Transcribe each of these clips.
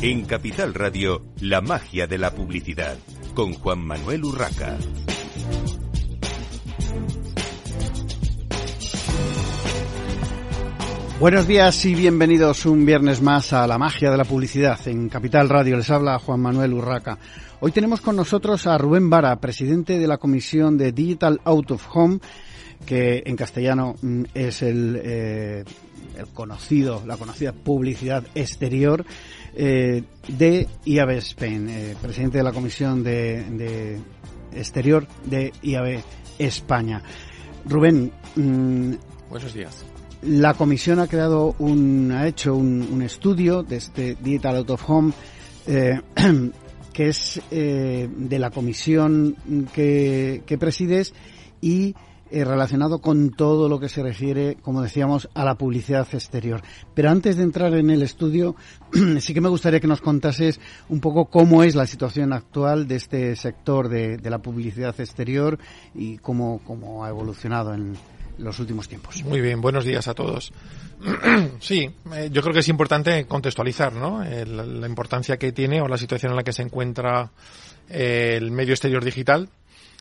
En Capital Radio, la magia de la publicidad, con Juan Manuel Urraca. Buenos días y bienvenidos un viernes más a la magia de la publicidad. En Capital Radio les habla Juan Manuel Urraca. Hoy tenemos con nosotros a Rubén Vara, presidente de la Comisión de Digital Out of Home, que en castellano mm, es el, eh, el conocido, la conocida publicidad exterior eh, de IAB Spain, eh, presidente de la Comisión de, de Exterior de IAB España. Rubén, mm, buenos días. La comisión ha creado un, ha hecho un, un estudio de este Digital Out of Home eh, que es eh, de la comisión que, que presides y eh, relacionado con todo lo que se refiere, como decíamos, a la publicidad exterior. Pero antes de entrar en el estudio, sí que me gustaría que nos contases un poco cómo es la situación actual de este sector de, la publicidad exterior y cómo, cómo ha evolucionado en, los últimos tiempos. Muy bien, buenos días a todos. sí, eh, yo creo que es importante contextualizar ¿no? La importancia que tiene o la situación en la que se encuentra eh, el medio exterior digital.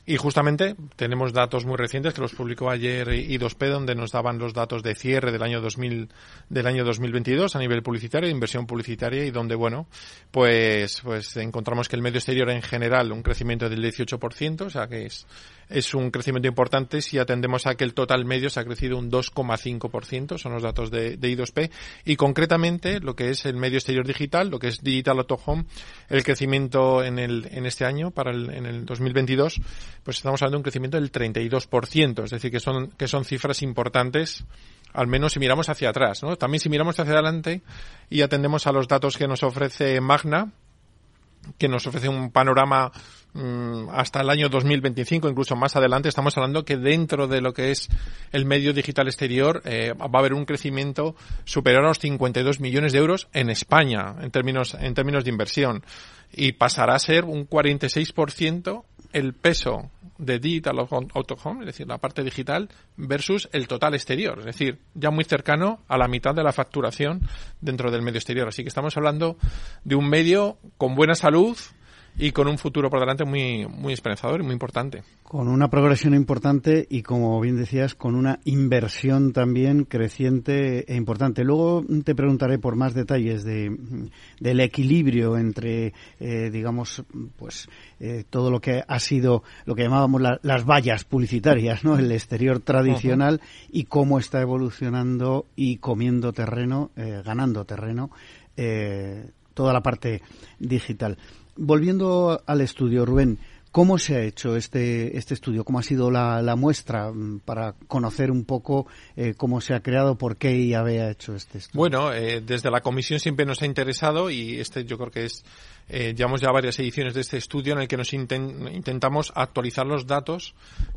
Y justamente tenemos datos muy recientes que los publicó ayer I2P donde nos daban los datos de cierre del año 2000 del año 2022 a nivel publicitario, inversión publicitaria y donde bueno, pues pues encontramos que el medio exterior en general un crecimiento del 18%, o sea que es es un crecimiento importante. Si atendemos a que el total medio se ha crecido un 2,5%, son los datos de, de, I2P, y concretamente lo que es el medio exterior digital, lo que es Digital Auto Home, el crecimiento en, el, en este año, para el, en el 2022, pues estamos hablando de un crecimiento del 32%, es decir, que son, que son cifras importantes al menos si miramos hacia atrás, ¿no? También si miramos hacia adelante y atendemos a los datos que nos ofrece Magna, que nos ofrece un panorama mmm, hasta el año 2025, incluso más adelante, estamos hablando que dentro de lo que es el medio digital exterior eh, va a haber un crecimiento superior a los 52 millones de euros en España, en términos, en términos de inversión, y pasará a ser un 46% el peso de Digital Out es decir, la parte digital, versus el total exterior, es decir, ya muy cercano a la mitad de la facturación dentro del medio exterior. Así que estamos hablando de un medio con buena salud, y con un futuro por delante muy, muy esperanzador y muy importante. Con una progresión importante y, como bien decías, con una inversión también creciente e importante. Luego te preguntaré por más detalles de, del equilibrio entre, eh, digamos, pues eh, todo lo que ha sido lo que llamábamos la, las vallas publicitarias, ¿no? El exterior tradicional uh -huh. y cómo está evolucionando y comiendo terreno, eh, ganando terreno, eh, toda la parte digital volviendo al estudio, Rubén, ¿cómo se ha hecho este, este estudio? ¿Cómo ha sido la, la muestra mm, para conocer un poco eh, cómo se ha creado, por qué IAB ha hecho este estudio? Bueno, eh, desde la comisión siempre nos ha interesado y este yo creo que es eh, llevamos ya varias ediciones de este estudio en el que nos inten intentamos actualizar los datos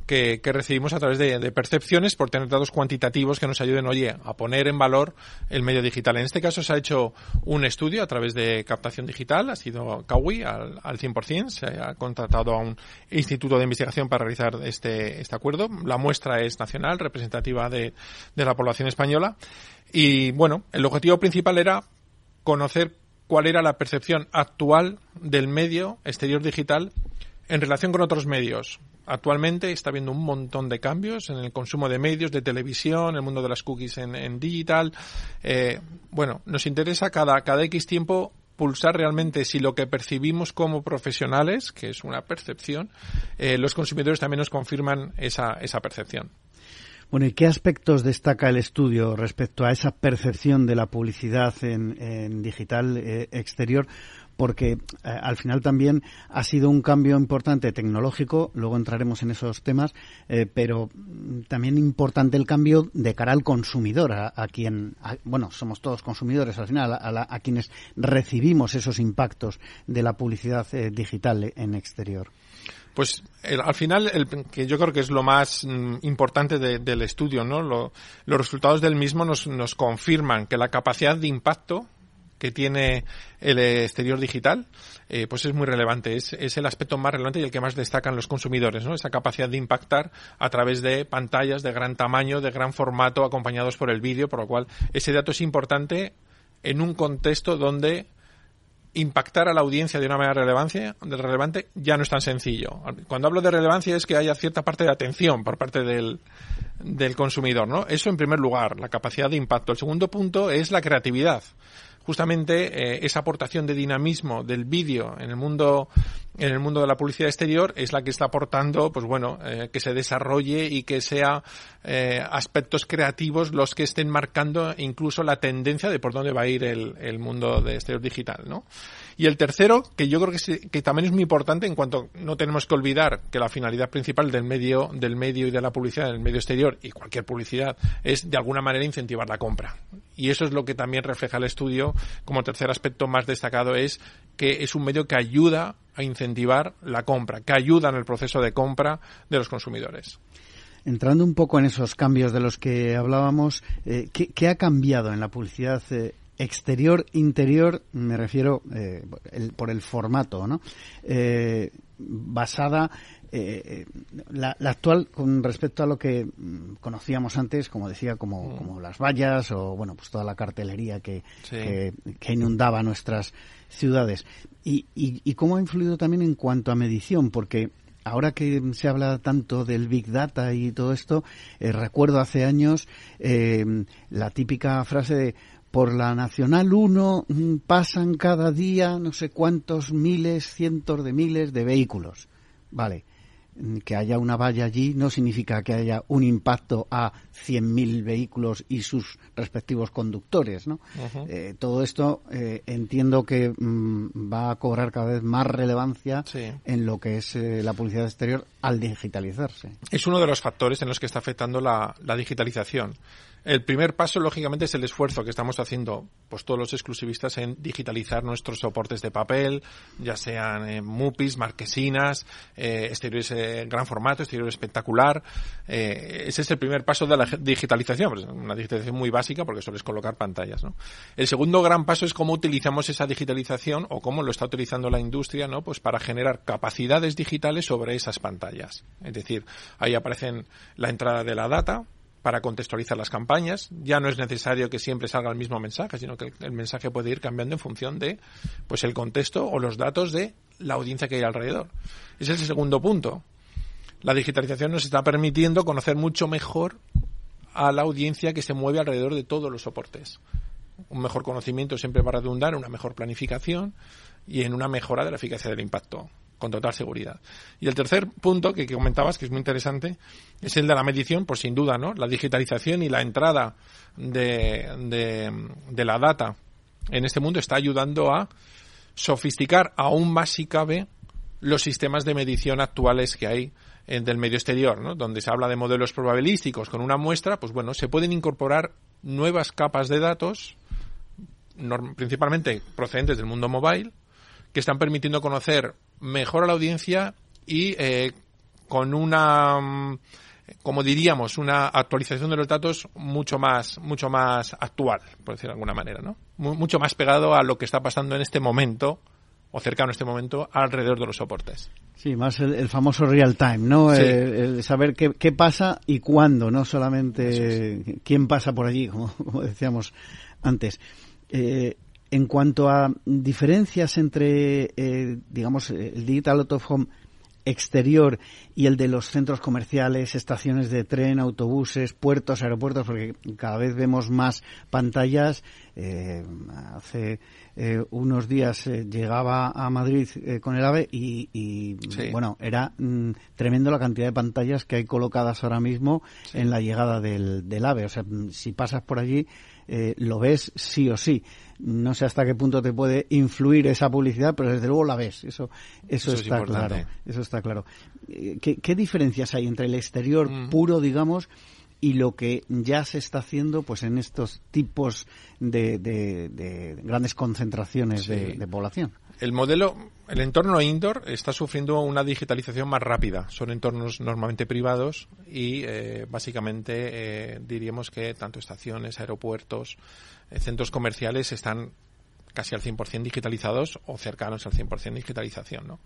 que, que recibimos a través de, de, percepciones por tener datos cuantitativos que nos ayuden, oye, a poner en valor el medio digital. En este caso se ha hecho un estudio a través de captación digital, ha sido Kawi al, al 100%, se ha contratado a un instituto de investigación para realizar este, este acuerdo. La muestra es nacional, representativa de, de la población española. Y bueno, el objetivo principal era conocer cuál era la percepción actual del medio exterior digital en relación con otros medios. Actualmente está habiendo un montón de cambios en el consumo de medios, de televisión, el mundo de las cookies en, digital. Eh, bueno, nos interesa cada, cada X tiempo pulsar realmente si lo que percibimos como profesionales, que es una percepción, eh, los consumidores también nos confirman esa, esa percepción. Bueno, ¿y qué aspectos destaca el estudio respecto a esa percepción de la publicidad en, digital eh, exterior? porque eh, al final también ha sido un cambio importante tecnológico, luego entraremos en esos temas, eh, pero también importante el cambio de cara al consumidor, a, quien, bueno, somos todos consumidores al final, a, quienes recibimos esos impactos de la publicidad digital en exterior. Pues el, al final, el, que yo creo que es lo más mm, importante de, del estudio, ¿no? Lo, los resultados del mismo nos, nos confirman que la capacidad de impacto que tiene el exterior digital, eh, pues es muy relevante. Es, es, el aspecto más relevante y el que más destacan los consumidores, ¿no? Esa capacidad de impactar a través de pantallas de gran tamaño, de gran formato, acompañados por el vídeo, por lo cual ese dato es importante en un contexto donde impactar a la audiencia de una manera relevancia, relevante ya no es tan sencillo. Cuando hablo de relevancia es que haya cierta parte de atención por parte del, del consumidor, ¿no? Eso en primer lugar, la capacidad de impacto. El segundo punto es la creatividad justamente eh, esa aportación de dinamismo del vídeo en el mundo en el mundo de la publicidad exterior es la que está aportando pues bueno eh, que se desarrolle y que sea eh, aspectos creativos los que estén marcando incluso la tendencia de por dónde va a ir el, el mundo de exterior digital no y el tercero, que yo creo que, también es muy importante en cuanto no tenemos que olvidar que la finalidad principal del medio, del medio y de la publicidad, del medio exterior y cualquier publicidad es de alguna manera incentivar la compra. Y eso es lo que también refleja el estudio como tercer aspecto más destacado es que es un medio que ayuda a incentivar la compra, que ayuda en el proceso de compra de los consumidores. Entrando un poco en esos cambios de los que hablábamos, eh, ¿qué, ha cambiado en la publicidad eh, exterior, interior, me refiero eh, por el formato, ¿no? Eh, basada eh, la, actual con respecto a lo que mm, conocíamos antes, como decía, como, mm. como las vallas o bueno, pues toda la cartelería que, que, inundaba nuestras ciudades. Y, y, cómo ha influido también en cuanto a medición, porque ahora que se habla tanto del Big Data y todo esto, recuerdo hace años la típica frase de por la Nacional 1 mm, pasan cada día no sé cuántos miles, cientos de miles de vehículos. Vale, mm, que haya una valla allí no significa que haya un impacto a 100.000 vehículos y sus respectivos conductores, ¿no? Eh, todo esto eh, entiendo que mm, va a cobrar cada vez más relevancia en lo que es eh, la publicidad exterior al digitalizarse. Es uno de los factores en los que está afectando la digitalización. El primer paso, lógicamente, es el esfuerzo que estamos haciendo, pues todos los exclusivistas en digitalizar nuestros soportes de papel, ya sean eh, MUPIs, marquesinas, eh, exteriores eh, gran formato, exterior espectacular. Eh, ese es el primer paso de la digitalización, pues, una digitalización muy básica porque solo es colocar pantallas, ¿no? El segundo gran paso es cómo utilizamos esa digitalización o cómo lo está utilizando la industria, ¿no? Pues para generar capacidades digitales sobre esas pantallas. Es decir, ahí aparecen la entrada de la data, para contextualizar las campañas. Ya no es necesario que siempre salga el mismo mensaje, sino que el, mensaje puede ir cambiando en función de pues el contexto o los datos de la audiencia que hay alrededor. Ese es el segundo punto. La digitalización nos está permitiendo conocer mucho mejor a la audiencia que se mueve alrededor de todos los soportes. Un mejor conocimiento siempre va a redundar en una mejor planificación y en una mejora de la eficacia del impacto con total seguridad. Y el tercer punto que, comentabas, que es muy interesante, es el de la medición, por sin duda, ¿no? La digitalización y la entrada de, de, la data en este mundo está ayudando a sofisticar aún más si cabe los sistemas de medición actuales que hay en, del medio exterior, ¿no? donde se habla de modelos probabilísticos con una muestra, pues bueno, se pueden incorporar nuevas capas de datos, principalmente procedentes del mundo mobile, que están permitiendo conocer mejor a la audiencia y eh, con una mm, como diríamos una actualización de los datos mucho más mucho más actual por decirlo de alguna manera no mucho más pegado a lo que está pasando en este momento o cercano a este momento alrededor de los soportes. Sí, más el, famoso real time, ¿no? El, saber qué, qué, pasa y cuándo, no solamente quién pasa por allí, como, como decíamos antes. Eh, en cuanto a diferencias entre, eh, digamos, el Digital Out of Home exterior y el de los centros comerciales, estaciones de tren, autobuses, puertos, aeropuertos, porque cada vez vemos más pantallas. Eh, hace eh, unos días llegaba a Madrid con el AVE y, bueno, era mm, tremendo la cantidad de pantallas que hay colocadas ahora mismo en la llegada del, del AVE. O sea, si pasas por allí, lo ves sí o sí. No sé hasta qué punto te puede influir esa publicidad, pero desde luego la ves. Eso, eso, está claro. Eso está claro. Eh, ¿Qué, diferencias hay entre el exterior mm. puro, digamos, y lo que ya se está haciendo pues en estos tipos de, grandes concentraciones de, población. El modelo, el entorno indoor está sufriendo una digitalización más rápida. Son entornos normalmente privados y eh, básicamente eh, diríamos que tanto estaciones, aeropuertos, centros comerciales están casi al 100% digitalizados o cercanos al 100% digitalización. ¿no?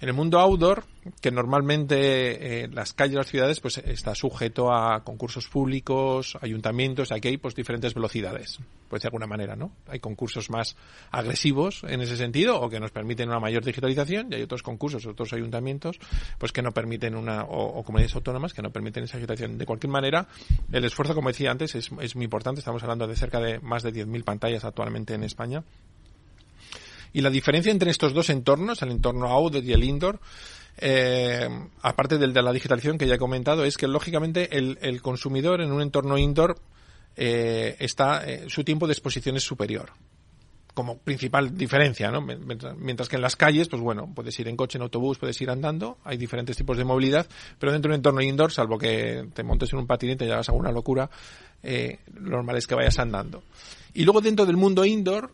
En el mundo outdoor, que normalmente eh, las calles de las ciudades pues está sujeto a concursos públicos, ayuntamientos, aquí hay pues diferentes velocidades, pues de alguna manera, ¿no? Hay concursos más agresivos en ese sentido o que nos permiten una mayor digitalización y hay otros concursos, otros ayuntamientos pues que no permiten una o, comunidades autónomas que no permiten esa digitalización. De cualquier manera, el esfuerzo, como decía antes, es, es muy importante. Estamos hablando de cerca de más de 10.000 pantallas actualmente en España y la diferencia entre estos dos entornos, el entorno outdoor y el indoor, eh, aparte del de la digitalización que ya he comentado, es que lógicamente el, consumidor en un entorno indoor eh, está eh, su tiempo de exposición es superior como principal diferencia, ¿no? Mientras que en las calles, pues bueno, puedes ir en coche, en autobús, puedes ir andando, hay diferentes tipos de movilidad, pero dentro de un entorno indoor, salvo que te montes en un patinete y hagas alguna locura, eh, lo normal es que vayas andando. Y luego dentro del mundo indoor,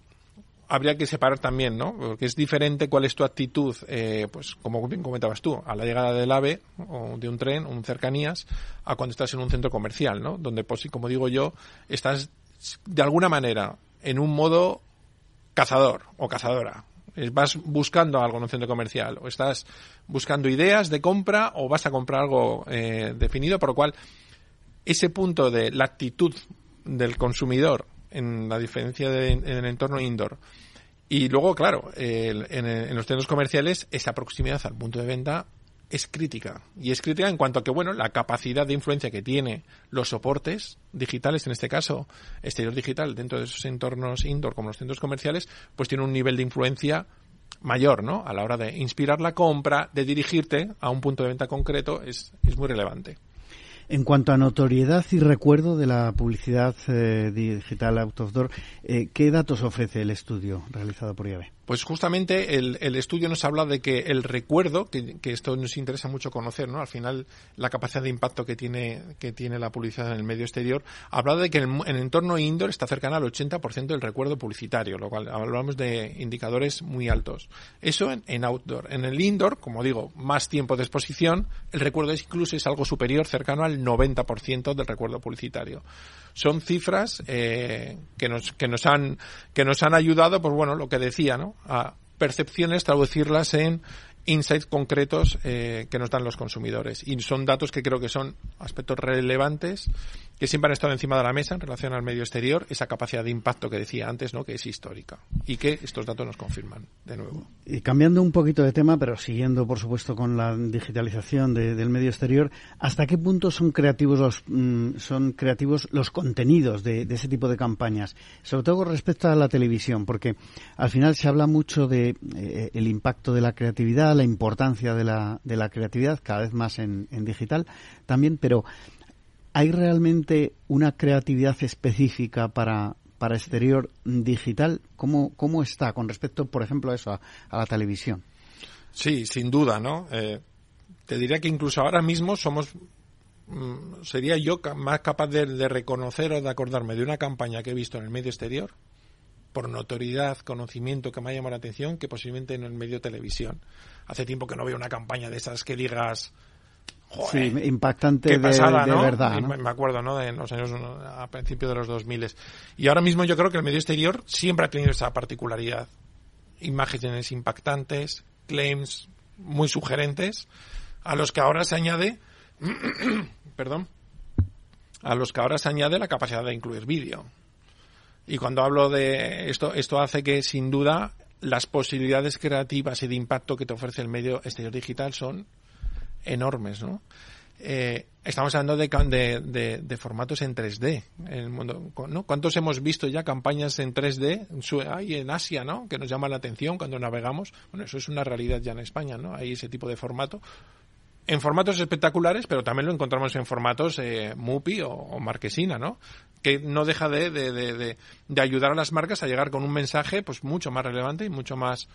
habría que separar también, ¿no? Porque es diferente cuál es tu actitud, eh, pues como bien comentabas tú, a la llegada del AVE o de un tren, un cercanías, a cuando estás en un centro comercial, ¿no? Donde, pues, como digo yo, estás de alguna manera en un modo cazador o cazadora. Vas buscando algo en un centro comercial o estás buscando ideas de compra o vas a comprar algo eh, definido, por lo cual ese punto de la actitud del consumidor en la diferencia de, en el entorno indoor. Y luego, claro, en, los centros comerciales esa proximidad al punto de venta es crítica. Y es crítica en cuanto a que, bueno, la capacidad de influencia que tiene los soportes digitales, en este caso exterior digital, dentro de esos entornos indoor como los centros comerciales, pues tiene un nivel de influencia mayor, ¿no? A la hora de inspirar la compra, de dirigirte a un punto de venta concreto, es, es muy relevante. En cuanto a notoriedad y recuerdo de la publicidad eh, digital out of door, eh, ¿qué datos ofrece el estudio realizado por IAB? Pues justamente el, el, estudio nos habla de que el recuerdo, que, esto nos interesa mucho conocer, ¿no? Al final, la capacidad de impacto que tiene, que tiene la publicidad en el medio exterior, habla de que en el, entorno indoor está cercana al 80% del recuerdo publicitario, lo cual hablamos de indicadores muy altos. Eso en, en, outdoor. En el indoor, como digo, más tiempo de exposición, el recuerdo incluso es algo superior, cercano al 90% del recuerdo publicitario. Son cifras eh, que nos que nos han que nos han ayudado, pues bueno, lo que decía, ¿no? A percepciones traducirlas en insights concretos eh, que nos dan los consumidores. Y son datos que creo que son aspectos relevantes que siempre han estado encima de la mesa en relación al medio exterior, esa capacidad de impacto que decía antes, ¿no? que es histórica y que estos datos nos confirman de nuevo. Y cambiando un poquito de tema, pero siguiendo, por supuesto, con la digitalización del medio exterior, ¿hasta qué punto son creativos los, mm, son creativos los contenidos de, ese tipo de campañas? Sobre todo con respecto a la televisión, porque al final se habla mucho de eh, el impacto de la creatividad, la importancia de la, de la creatividad, cada vez más en digital también, pero ¿Hay realmente una creatividad específica para, para exterior digital? ¿Cómo, ¿Cómo está con respecto, por ejemplo, a eso, a, la televisión? Sí, sin duda, ¿no? Eh, te diría que incluso ahora mismo somos mm, sería yo más capaz de, de, reconocer o de acordarme de una campaña que he visto en el medio exterior por notoriedad, conocimiento que me ha llamado la atención que posiblemente en el medio televisión. Hace tiempo que no veo una campaña de esas que digas sí, impactante de, verdad. Me acuerdo, ¿no? De los años a principios de los 2000. Y ahora mismo yo creo que el medio exterior siempre ha tenido esa particularidad. Imágenes impactantes, claims muy sugerentes, a los que ahora se añade, perdón, a los que ahora se añade la capacidad de incluir vídeo. Y cuando hablo de esto, esto hace que sin duda las posibilidades creativas y de impacto que te ofrece el medio exterior digital son enormes, ¿no? Eh, estamos hablando de, de, de, formatos en 3D. En el mundo, ¿no? ¿Cuántos hemos visto ya campañas en 3D hay en Asia, ¿no? Que nos llama la atención cuando navegamos. Bueno, eso es una realidad ya en España, ¿no? Hay ese tipo de formato en formatos espectaculares, pero también lo encontramos en formatos eh, MUPI o, Marquesina, ¿no? Que no deja de, de, de, de, ayudar a las marcas a llegar con un mensaje pues mucho más relevante y mucho más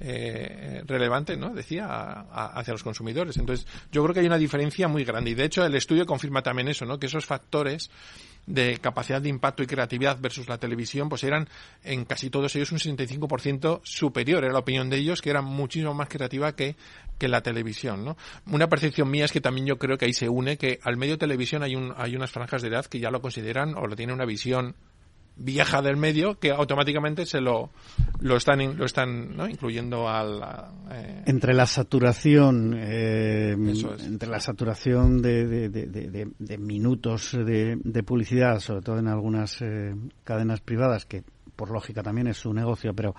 eh, relevante, ¿no? Decía, hacia los consumidores. Entonces, yo creo que hay una diferencia muy grande. Y de hecho, el estudio confirma también eso, ¿no? Que esos factores de capacidad de impacto y creatividad versus la televisión, pues eran en casi todos ellos un 65% superior, era la opinión de ellos, que era muchísimo más creativa que, que la televisión, ¿no? Una percepción mía es que también yo creo que ahí se une que al medio televisión hay, un, hay unas franjas de edad que ya lo consideran o lo tienen una visión vieja del medio que automáticamente se lo, lo están, lo están ¿no? incluyendo al... Eh, entre la saturación, eh, entre la saturación de, de, de, minutos de, publicidad, sobre todo en algunas eh, cadenas privadas, que por lógica también es su negocio, pero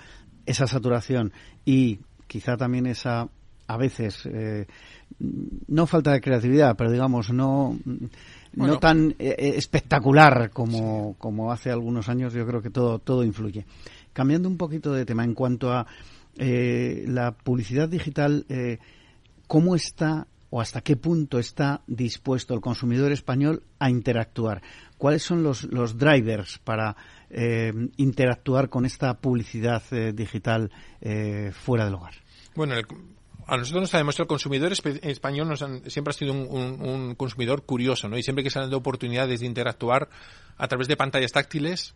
esa saturación y quizá también esa, a veces, no falta de creatividad, pero digamos, no no tan eh, eh, espectacular como, como hace algunos años, yo creo que todo, todo influye. Cambiando un poquito de tema, en cuanto a eh, la publicidad digital, ¿cómo está o hasta qué punto está dispuesto el consumidor español a interactuar? ¿Cuáles son los, los drivers para interactuar con esta publicidad digital fuera del hogar? Bueno, el, a nosotros nos ha demostrado el consumidor español nos siempre ha sido un, consumidor curioso, ¿no? Y siempre que se han dado oportunidades de interactuar a través de pantallas táctiles,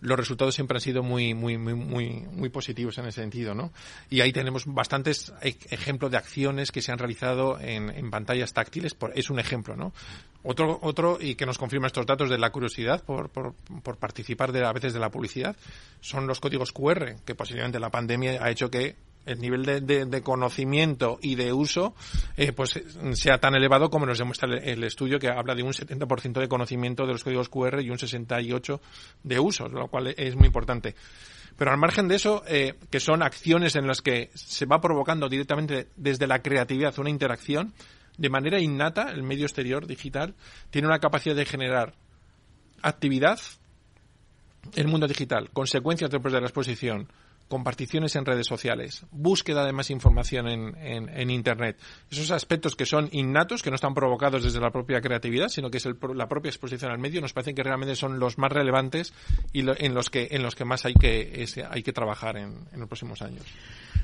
los resultados siempre han sido muy, muy, muy, muy, muy positivos en ese sentido, ¿no? Y ahí tenemos bastantes e, ejemplos de acciones que se han realizado en, pantallas táctiles, es un ejemplo, ¿no? Otro, otro, y que nos confirma estos datos de la curiosidad por, por, por participar de, a veces de la publicidad, son los códigos QR, que posiblemente la pandemia ha hecho que el nivel de, conocimiento y de uso eh, pues sea tan elevado como nos demuestra el, estudio que habla de un 70% de conocimiento de los códigos QR y un 68% de uso, lo cual es muy importante. Pero al margen de eso, eh, que son acciones en las que se va provocando directamente desde la creatividad una interacción, de manera innata, el medio exterior digital tiene una capacidad de generar actividad, el mundo digital, consecuencias después de la exposición, comparticiones en redes sociales, búsqueda de más información en, en, Internet. Esos aspectos que son innatos, que no están provocados desde la propia creatividad, sino que es la propia exposición al medio, nos parecen que realmente son los más relevantes y en, los que, en los que más hay que, hay que trabajar en, en los próximos años.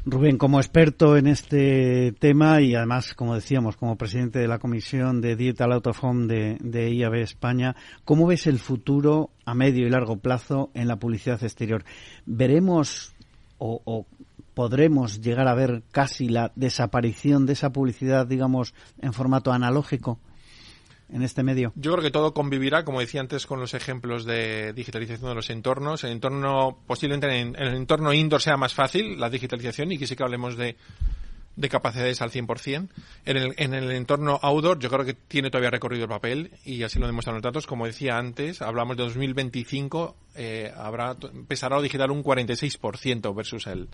Rubén, como experto en este tema y además, como decíamos, como presidente de la Comisión de Digital Out of de, de IAB España, ¿cómo ves el futuro a medio y largo plazo en la publicidad exterior? ¿Veremos o, podremos llegar a ver casi la desaparición de esa publicidad, digamos, en formato analógico en este medio? Yo creo que todo convivirá, como decía antes, con los ejemplos de digitalización de los entornos. El entorno, posiblemente en, el entorno indoor sea más fácil la digitalización y que sí que hablemos de, de capacidades al 100%. En el, en el entorno outdoor yo creo que tiene todavía recorrido el papel y así lo demuestran los datos. Como decía antes, hablamos de 2025, eh, habrá, empezará a digital un 46% versus el,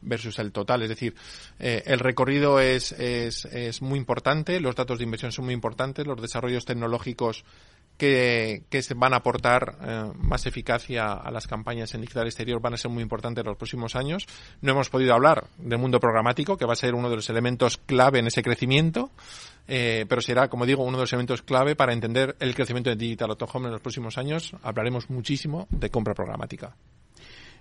versus el total. Es decir, eh, el recorrido es, es, es muy importante, los datos de inversión son muy importantes, los desarrollos tecnológicos que, que se van a aportar eh, más eficacia a las campañas en digital exterior van a ser muy importantes en los próximos años. No hemos podido hablar del mundo programático, que va a ser uno de los elementos clave en ese crecimiento, eh, pero será, como digo, uno de los elementos clave para entender el crecimiento de Digital Auto Home en los próximos años. Hablaremos muchísimo de compra programática.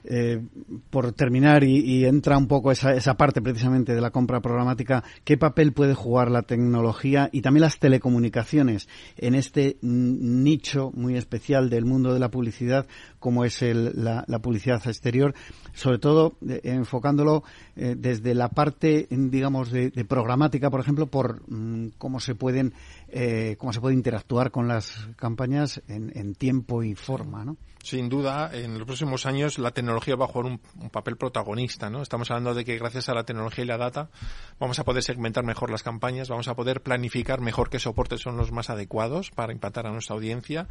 Eh, por terminar, y, entra un poco esa, esa parte precisamente de la compra programática, ¿qué papel puede jugar la tecnología y también las telecomunicaciones en este nicho muy especial del mundo de la publicidad, como es la, publicidad exterior? Sobre todo eh, enfocándolo eh, desde la parte, digamos, de, programática, por ejemplo, por mm, cómo se pueden, cómo se puede interactuar con las campañas en, en tiempo y forma, ¿no? Sin duda, en los próximos años la tecnología va a jugar un, papel protagonista, ¿no? Estamos hablando de que gracias a la tecnología y la data vamos a poder segmentar mejor las campañas, vamos a poder planificar mejor qué soportes son los más adecuados para impactar a nuestra audiencia.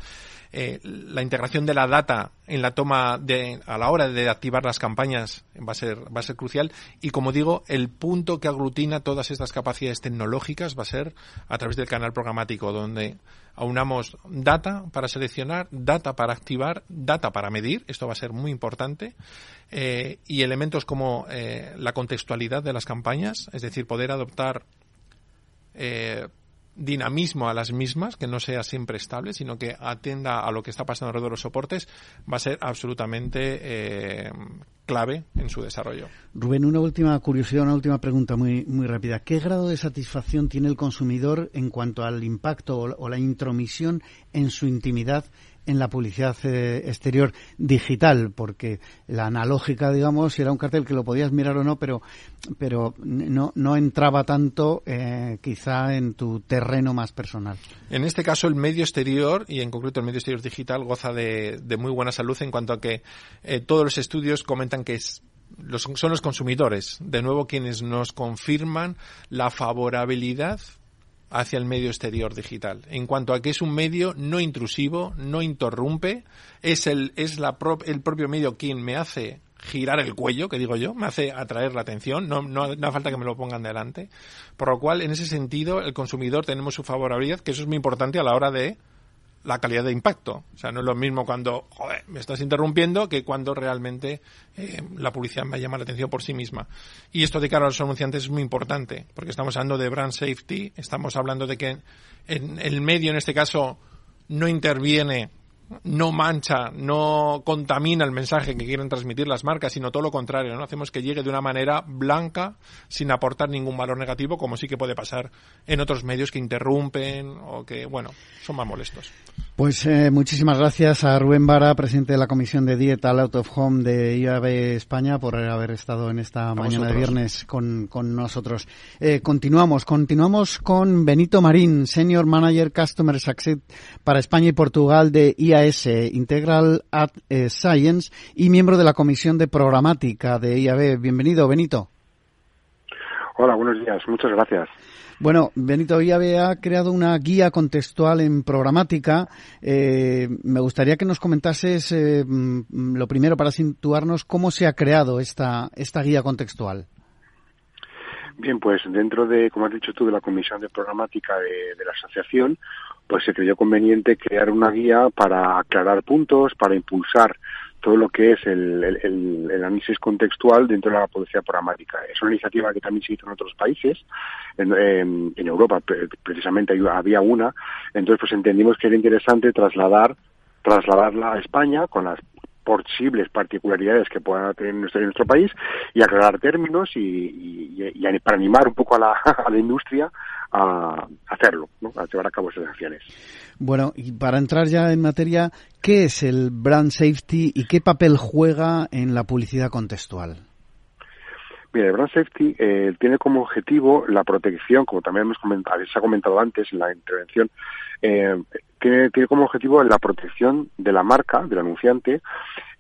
Eh, la integración de la data en la toma de, a la hora de activar las campañas va a ser, va a ser crucial y como digo, el punto que aglutina todas estas capacidades tecnológicas va a ser a través del canal programático donde aunamos data para seleccionar, data para activar, data para medir, esto va a ser muy importante, eh, y elementos como eh, la contextualidad de las campañas, es decir, poder adoptar eh, dinamismo a las mismas, que no sea siempre estable, sino que atienda a lo que está pasando alrededor de los soportes, va a ser absolutamente clave en su desarrollo. Rubén, una última curiosidad, una última pregunta muy, muy rápida. ¿Qué grado de satisfacción tiene el consumidor en cuanto al impacto o la intromisión en su intimidad en la publicidad eh, exterior digital, porque la analógica, digamos, era un cartel que lo podías mirar o no, pero, pero no, no entraba tanto eh, quizá en tu terreno más personal. En este caso, el medio exterior, y en concreto el medio exterior digital, goza de, muy buena salud en cuanto a que eh, todos los estudios comentan que los, son los consumidores, de nuevo, quienes nos confirman la favorabilidad hacia el medio exterior digital. En cuanto a que es un medio no intrusivo, no interrumpe, es el, es la el propio medio quien me hace girar el cuello, que digo yo, me hace atraer la atención, no, no, no hace falta que me lo pongan delante. Por lo cual, en ese sentido, el consumidor tenemos su favorabilidad, que eso es muy importante a la hora de la calidad de impacto. O sea, no es lo mismo cuando, joder, me estás interrumpiendo que cuando realmente eh, la publicidad me llama la atención por sí misma. Y esto de cara a los anunciantes es muy importante, porque estamos hablando de brand safety, estamos hablando de que en el medio, en este caso, no interviene no mancha, no contamina el mensaje que quieren transmitir las marcas, sino todo lo contrario, ¿no? Hacemos que llegue de una manera blanca, sin aportar ningún valor negativo, como sí que puede pasar en otros medios que interrumpen o que, bueno, son más molestos. Pues eh, muchísimas gracias a Rubén Vara, presidente de la Comisión de Dieta Out of Home de IAB España, por haber estado en esta mañana de viernes con, con nosotros. Eh, continuamos, continuamos con Benito Marín, Senior Manager Customer Success para España y Portugal de IAS, Integral Ad eh, Science, y miembro de la Comisión de Programática de IAB. Bienvenido, Benito. Hola, buenos días. Muchas gracias. Bueno, Benito IAB ha creado una guía contextual en programática. Eh, me gustaría que nos comentases, eh, mm, lo primero, para situarnos, cómo se ha creado esta, esta guía contextual. Bien, pues dentro de, como has dicho tú, de la Comisión de Programática de, de la Asociación, pues se creyó conveniente crear una guía para aclarar puntos, para impulsar todo lo que es el, el, el, análisis contextual dentro de la publicidad programática. Es una iniciativa que también se hizo en otros países, en, en, Europa precisamente había una, entonces pues entendimos que era interesante trasladar trasladarla a España con las posibles particularidades que puedan tener en nuestro, en nuestro país y aclarar términos y, y, y, para animar un poco a la, a la industria a hacerlo, ¿no? a llevar a cabo esas acciones. Bueno, y para entrar ya en materia, ¿qué es el brand safety y qué papel juega en la publicidad contextual? Mira, el brand safety eh, tiene como objetivo la protección, como también hemos comentado, se ha comentado antes en la intervención, eh, tiene, tiene como objetivo la protección de la marca, del anunciante,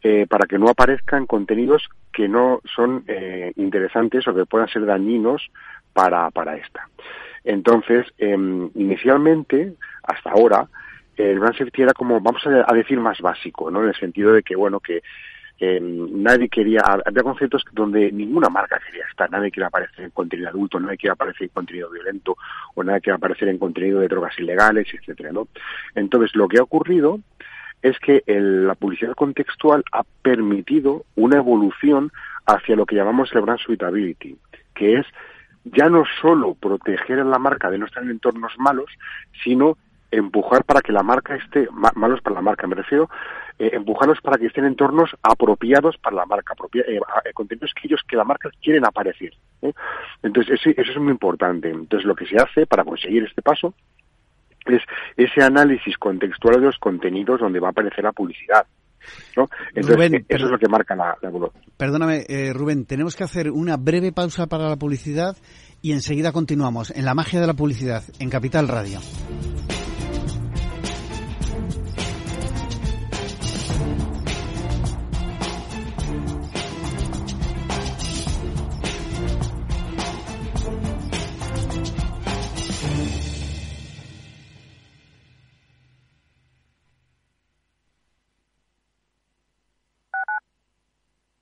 eh, para que no aparezcan contenidos que no son eh, interesantes o que puedan ser dañinos para, para esta. Entonces, eh, inicialmente, hasta ahora, el brand safety era como, vamos a, decir, más básico, ¿no? En el sentido de que, bueno, que eh, nadie quería, había conceptos donde ninguna marca quería estar, nadie quería aparecer en contenido adulto, nadie quería aparecer en contenido violento, o nadie quería aparecer en contenido de drogas ilegales, etcétera, ¿no? Entonces, lo que ha ocurrido es que el, la publicidad contextual ha permitido una evolución hacia lo que llamamos el brand suitability, que es ya no solo proteger a la marca de no estar en entornos malos, sino empujar para que la marca esté, malos para la marca, me refiero, eh, empujarlos para que estén en entornos apropiados para la marca, eh, eh, contenidos que ellos, que la marca quieren aparecer. Entonces, eso, eso es muy importante. Entonces, lo que se hace para conseguir este paso es ese análisis contextual de los contenidos donde va a aparecer la publicidad. ¿no? Entonces, eh, eso es lo que marca la, evolución. Perdóname, eh, Rubén, tenemos que hacer una breve pausa para la publicidad y enseguida continuamos en la magia de la publicidad en Capital Radio.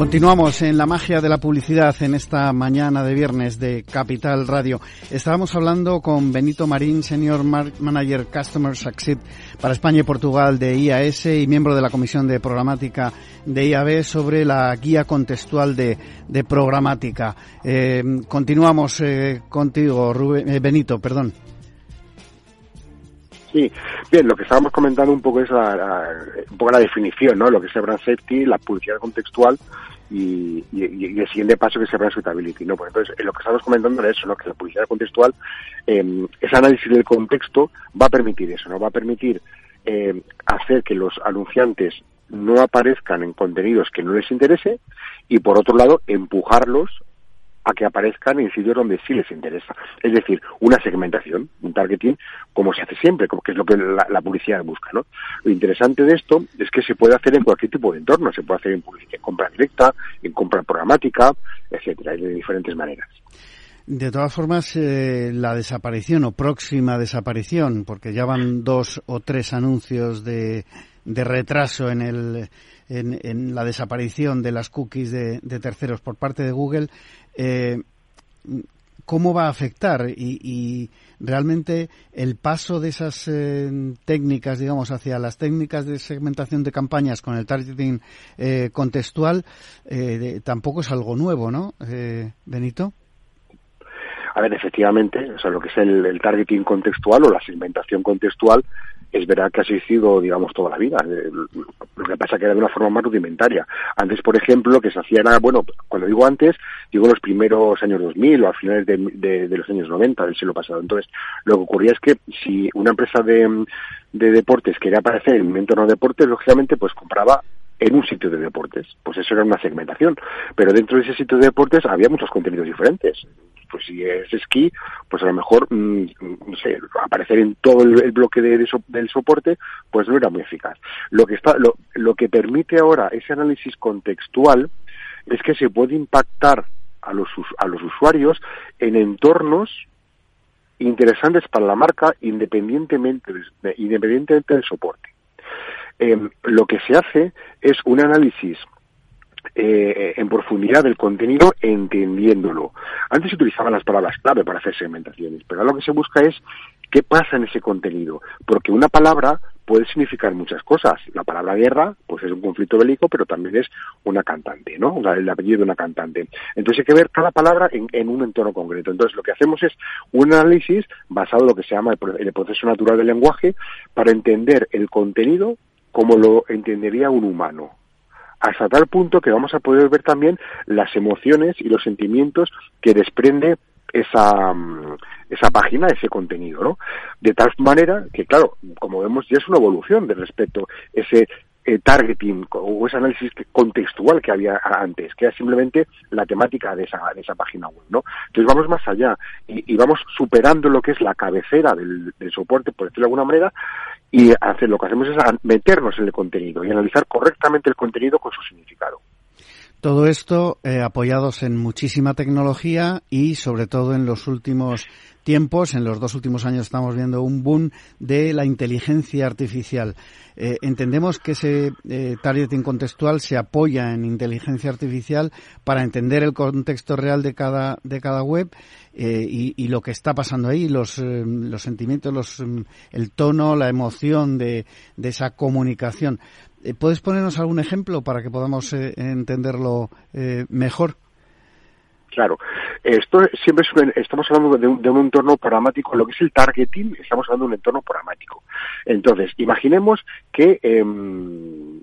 Continuamos en la magia de la publicidad en esta mañana de viernes de Capital Radio. Estábamos hablando con Benito Marín, Senior Manager Customer Success para España y Portugal de IAS y miembro de la Comisión de Programática de IAB sobre la guía contextual de, programática. Eh, continuamos eh, contigo, eh, Benito, perdón. Sí, bien, lo que estábamos comentando un poco es la, un poco la definición, ¿no? Lo que es el brand safety, la publicidad contextual y, el siguiente paso que el brand suitability, ¿no? Pues entonces, lo que estábamos comentando es eso, ¿no? Que la publicidad contextual, eh, ese análisis del contexto va a permitir eso, ¿no? Va a permitir eh, hacer que los anunciantes no aparezcan en contenidos que no les interese y por otro lado empujarlos a que aparezcan en sitios donde sí les interesa. Es decir, una segmentación, un targeting, como se hace siempre, como que es lo que la, publicidad busca. ¿no? Lo interesante de esto es que se puede hacer en cualquier tipo de entorno, se puede hacer en, en compra directa, en compra programática, etcétera, de diferentes maneras. De todas formas, eh, la desaparición o próxima desaparición, porque ya van dos o tres anuncios de, de retraso en, el, en, la desaparición de las cookies de, de terceros por parte de Google, eh, cómo va a afectar y, realmente el paso de esas eh, técnicas, digamos, hacia las técnicas de segmentación de campañas con el targeting eh, contextual tampoco es algo nuevo, ¿no, Benito? A ver, efectivamente, o sea, lo que es el targeting contextual o la segmentación contextual es verdad que ha existido, digamos, toda la vida. Eh, lo que pasa que era de una forma más rudimentaria. Antes, por ejemplo, lo que se hacía era, bueno, cuando digo antes, digo los primeros años 2000 o a finales de, los años 90 del siglo pasado. Entonces, lo que ocurría es que si una empresa de, de deportes quería aparecer en un entorno de deportes, lógicamente, pues compraba en un sitio de deportes. Pues eso era una segmentación. Pero dentro de ese sitio de deportes había muchos contenidos diferentes pues si es esquí, pues a lo mejor, mm, no sé, aparecer en todo el, bloque de, del soporte, pues no era muy eficaz. Lo que está, lo, que permite ahora ese análisis contextual es que se puede impactar a los, a los usuarios en entornos interesantes para la marca independientemente, independientemente del soporte. Em, lo que se hace es un análisis eh, en profundidad del contenido entendiéndolo. Antes se utilizaban las palabras clave para hacer segmentaciones, pero ahora lo que se busca es qué pasa en ese contenido, porque una palabra puede significar muchas cosas. La palabra guerra, pues es un conflicto bélico, pero también es una cantante, ¿no? O sea, el apellido de una cantante. Entonces hay que ver cada palabra en, un entorno concreto. Entonces lo que hacemos es un análisis basado en lo que se llama el proceso natural del lenguaje para entender el contenido como lo entendería un humano hasta tal punto que vamos a poder ver también las emociones y los sentimientos que desprende esa, mm, esa página, ese contenido, ¿no? De tal manera que, claro, como vemos, ya es una evolución de respecto ese eh, targeting o ese análisis contextual que había antes, que era simplemente la temática de esa, de esa página web, ¿no? Entonces vamos más allá y, vamos superando lo que es la cabecera del, del soporte, por decirlo de alguna manera, y hacer, lo que hacemos es meternos en el contenido y analizar correctamente el contenido con su significado. Todo esto eh, apoyados en muchísima tecnología y sobre todo en los últimos tiempos, en los dos últimos años estamos viendo un boom de la inteligencia artificial. Eh, entendemos que ese eh, targeting contextual se apoya en inteligencia artificial para entender el contexto real de cada, de cada web eh, y, lo que está pasando ahí, los, los sentimientos, los, el tono, la emoción de, de esa comunicación. ¿Puedes ponernos algún ejemplo para que podamos entenderlo mejor? Claro. Esto siempre es estamos hablando de un, de un, entorno programático, lo que es el targeting, estamos hablando de un entorno programático. Entonces, imaginemos que, eh,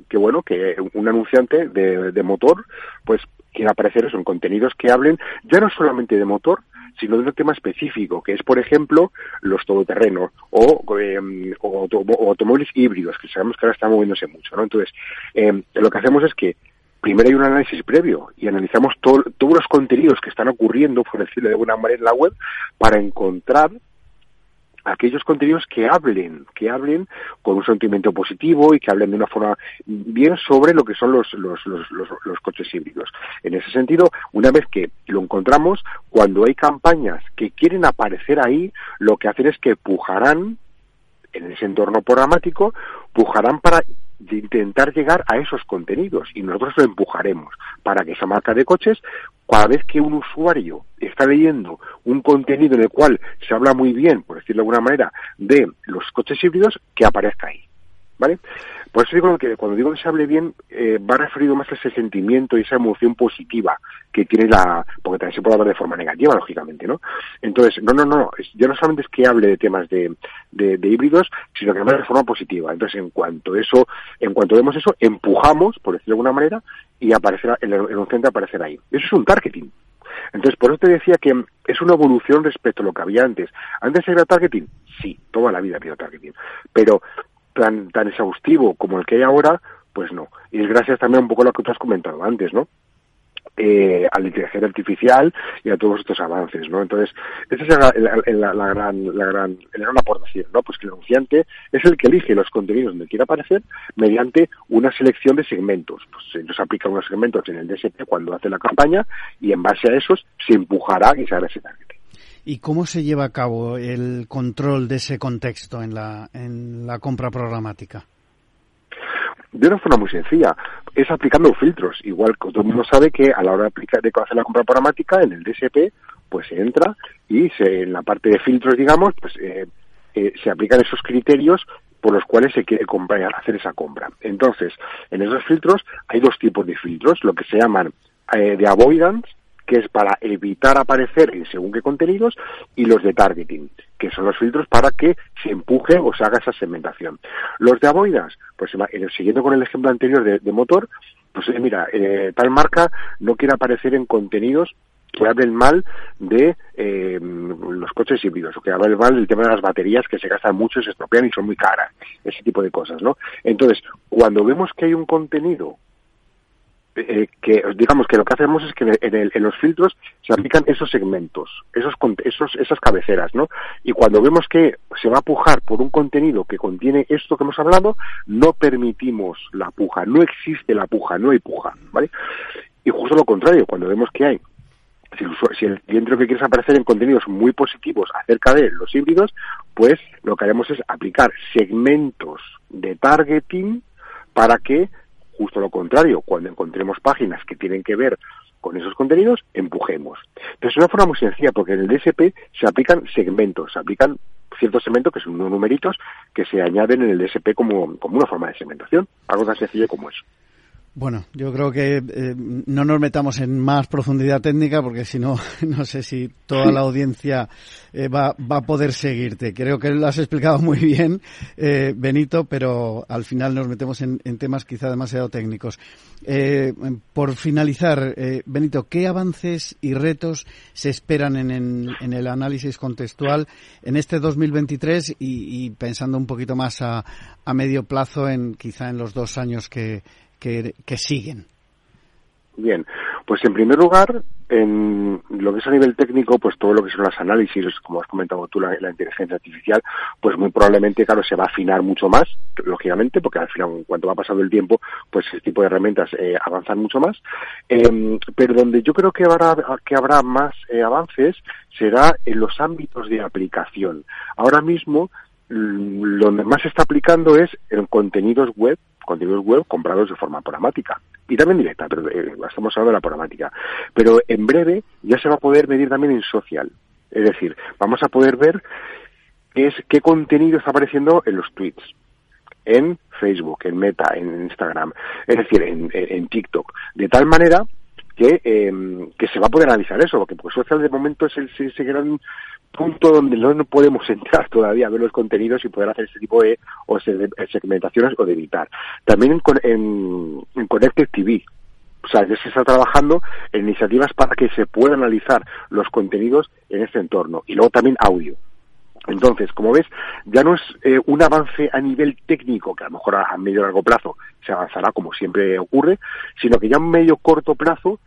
que bueno, que un anunciante de, de motor, pues quiere aparecer eso en contenidos que hablen ya no solamente de motor, sino de un tema específico, que es, por ejemplo, los todoterrenos o, eh, o, automóviles híbridos, que sabemos que ahora están moviéndose mucho, ¿no? Entonces, eh, lo que hacemos es que primero hay un análisis previo y analizamos todos los contenidos que están ocurriendo, por decirlo de alguna manera, en la web para encontrar aquellos contenidos que hablen, que hablen con un sentimiento positivo y que hablen de una forma bien sobre lo que son los, los, los, los, coches híbridos. En ese sentido, una vez que lo encontramos, cuando hay campañas que quieren aparecer ahí, lo que hacen es que pujarán en ese entorno programático, pujarán para intentar llegar a esos contenidos y nosotros lo empujaremos para que esa marca de coches cada vez que un usuario está leyendo un contenido en el cual se habla muy bien, por decirlo de alguna manera, de los coches híbridos, que aparezca ahí. ¿Vale? Por eso digo que cuando digo que se hable bien, eh, va referido más a ese sentimiento y esa emoción positiva que tiene la, porque también se puede hablar de forma negativa, lógicamente, ¿no? Entonces, no, no, no, ya no solamente es que hable de temas de, de, híbridos, sino que hable de forma positiva. Entonces, en cuanto eso, en cuanto vemos eso, empujamos, por decirlo de alguna manera, y aparecerá, el, centro aparecerá ahí. Eso es un targeting. Entonces, por eso te decía que es una evolución respecto a lo que había antes. ¿Antes era targeting? Sí, toda la vida había targeting. Pero tan, tan exhaustivo como el que hay ahora, pues no. Y es gracias también un poco a lo que tú has comentado antes, ¿no? Eh, a inteligencia artificial y a todos estos avances, ¿no? Entonces, esa es la, gran, la gran, la gran aportación, ¿no? Pues que el anunciante es el que elige los contenidos donde quiere aparecer mediante una selección de segmentos. Pues se nos aplica unos segmentos en el DSP cuando hace la campaña y en base a esos se empujará y se hará ese target. ¿Y cómo se lleva a cabo el control de ese contexto en la, en la compra programática? de una forma muy sencilla, es aplicando filtros. Igual todo el mundo sabe que a la hora de, aplicar, de hacer la compra programática en el DSP, pues se entra y se, en la parte de filtros, digamos, pues eh, eh, se aplican esos criterios por los cuales se quiere comprar, hacer esa compra. Entonces, en esos filtros hay dos tipos de filtros, lo que se llaman eh, de avoidance que es para evitar aparecer en según qué contenidos, y los de targeting, que son los filtros para que se empuje o se haga esa segmentación. Los de avoidas, pues siguiendo con el ejemplo anterior de, motor, pues eh, mira, eh, tal marca no quiere aparecer en contenidos que hablen mal de eh, los coches híbridos o que hablen mal del tema de las baterías que se gastan mucho, se estropean y son muy caras, ese tipo de cosas, ¿no? Entonces, cuando vemos que hay un contenido eh, que digamos que lo que hacemos es que en, los filtros se aplican esos segmentos, esos, esos, esas cabeceras, ¿no? Y cuando vemos que se va a pujar por un contenido que contiene esto que hemos hablado, no permitimos la puja, no existe la puja, no hay puja, ¿vale? Y justo lo contrario, cuando vemos que hay si el, si el cliente lo que quiere es aparecer en contenidos muy positivos acerca de los híbridos, pues lo que haremos es aplicar segmentos de targeting para que Justo lo contrario, cuando encontremos páginas que tienen que ver con esos contenidos, empujemos. Pero es una forma muy sencilla, porque en el DSP se aplican segmentos, se aplican ciertos segmentos que son unos numeritos que se añaden en el DSP como, como una forma de segmentación, algo tan sencillo como eso. Bueno, yo creo que eh, no nos metamos en más profundidad técnica porque si no, no sé si toda la audiencia eh, va, va, a poder seguirte. Creo que lo has explicado muy bien, eh, Benito, pero al final nos metemos en, en temas quizá demasiado técnicos. por finalizar, Benito, ¿qué avances y retos se esperan en, en, el análisis contextual en este 2023 y, y pensando un poquito más a medio plazo en quizá en los dos años que que, siguen? Bien, pues en primer lugar, en lo que es a nivel técnico, pues todo lo que son los análisis, como has comentado tú, la, inteligencia artificial, pues muy probablemente, claro, se va a afinar mucho más, lógicamente, porque al final, cuanto va pasando el tiempo, pues este tipo de herramientas eh, avanzan mucho más. Em, pero donde yo creo que habrá, que habrá más eh, avances será en los ámbitos de aplicación. Ahora mismo, donde más se está aplicando es en contenidos web contenidos web comprados de forma programática y también directa, pero eh, estamos hablando de la programática. Pero en breve ya se va a poder medir también en social. Es decir, vamos a poder ver qué, es, qué contenido está apareciendo en los tweets, en Facebook, en Meta, en Instagram, es decir, en, en TikTok. De tal manera que, em, que se va a poder analizar eso, porque pues social de momento es el, ese gran punto donde no, podemos entrar todavía a ver los contenidos y poder hacer ese tipo de o segmentaciones o de evitar. También en, en, Connected TV, o sea, que se está trabajando en iniciativas para que se puedan analizar los contenidos en este entorno. Y luego también audio. Entonces, como ves, ya no es eh, un avance a nivel técnico, que a lo mejor a, medio largo plazo se avanzará como siempre ocurre, sino que ya a medio corto plazo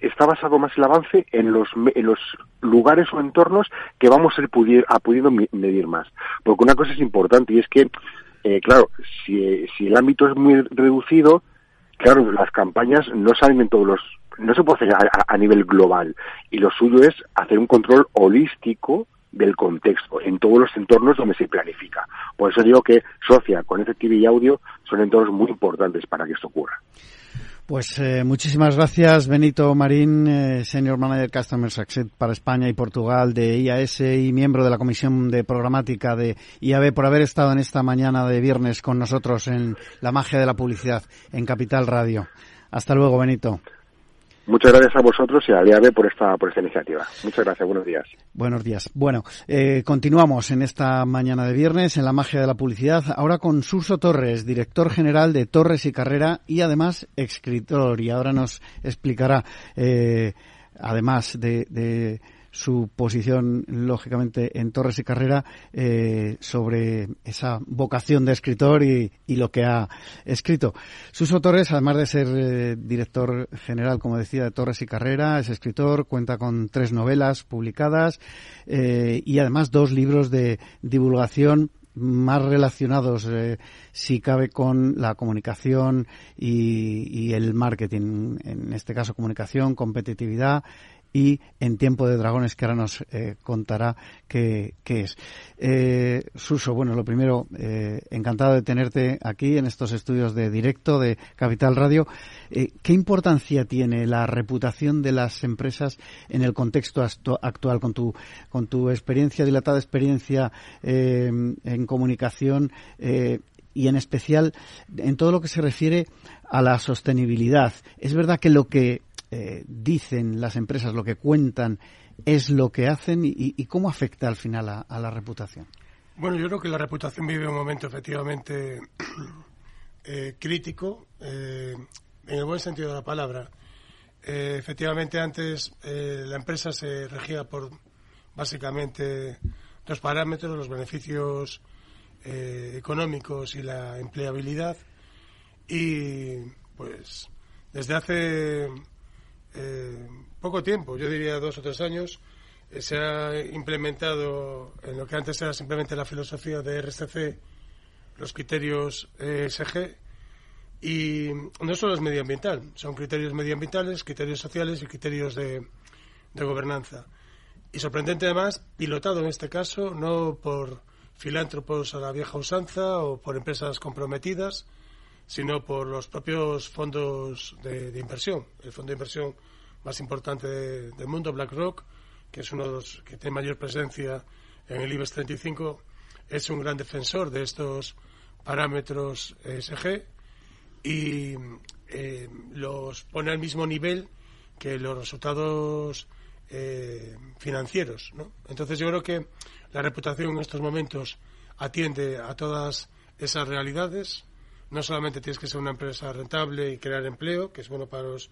está basado más el avance en los, en los lugares o entornos que vamos a ir a pudiendo medir más. Porque una cosa es importante y es que, eh, claro, si, si el ámbito es muy reducido, claro, las campañas no salen en todos los no se puede hacer a, nivel global y lo suyo es hacer un control holístico del contexto en todos los entornos donde se planifica. Por eso digo que Socia con efectividad y audio son entornos muy importantes para que esto ocurra. Pues eh, muchísimas gracias, Benito Marín, eh, Senior Manager Customer Success para España y Portugal de IAS y miembro de la Comisión de Programática de IAB por haber estado en esta mañana de viernes con nosotros en La Magia de la Publicidad en Capital Radio. Hasta luego, Benito. Muchas gracias a vosotros y a IAB por esta, por esta iniciativa. Muchas gracias, buenos días. Buenos días. Bueno, eh, continuamos en esta mañana de viernes en la magia de la publicidad, ahora con Suso Torres, director general de Torres y Carrera y además escritor. Y ahora nos explicará, eh, además de su posición, lógicamente, en Torres y Carrera eh, sobre esa vocación de escritor y, lo que ha escrito. Suso Torres, además de ser eh, director general, como decía, de Torres y Carrera, es escritor, cuenta con tres novelas publicadas eh, y además dos libros de divulgación más relacionados, si cabe, con la comunicación y, y, el marketing. En este caso, comunicación, competitividad y En Tiempo de Dragones, que ahora nos eh, contará qué, es. Eh, Suso, bueno, lo primero, eh, encantado de tenerte aquí en estos estudios de directo de Capital Radio. ¿Qué importancia tiene la reputación de las empresas en el contexto actual, con tu, con tu experiencia, dilatada experiencia en comunicación? y en especial en todo lo que se refiere a la sostenibilidad. Es verdad que lo que eh, dicen las empresas, lo que cuentan, es lo que hacen y, cómo afecta al final a, la reputación? Bueno, yo creo que la reputación vive un momento efectivamente eh, crítico, eh, en el buen sentido de la palabra. efectivamente, antes la empresa se regía por básicamente dos parámetros, los beneficios económicos y la empleabilidad. Y pues desde hace eh, poco tiempo, yo diría dos o tres años, eh, se ha implementado en lo que antes era simplemente la filosofía de RSC los criterios ESG y no solo es medioambiental, son criterios medioambientales, criterios sociales y criterios de, de gobernanza. Y sorprendente además, pilotado en este caso no por filántropos a la vieja usanza o por empresas comprometidas, sino por los propios fondos de, inversión. El fondo de inversión más importante del mundo, BlackRock, que es uno de los que tiene mayor presencia en el IBEX 35, es un gran defensor de estos parámetros ESG y eh, los pone al mismo nivel que los resultados eh, financieros. Entonces yo creo que la reputación en estos momentos atiende a todas esas realidades no solamente tienes que ser una empresa rentable y crear empleo, que es bueno para los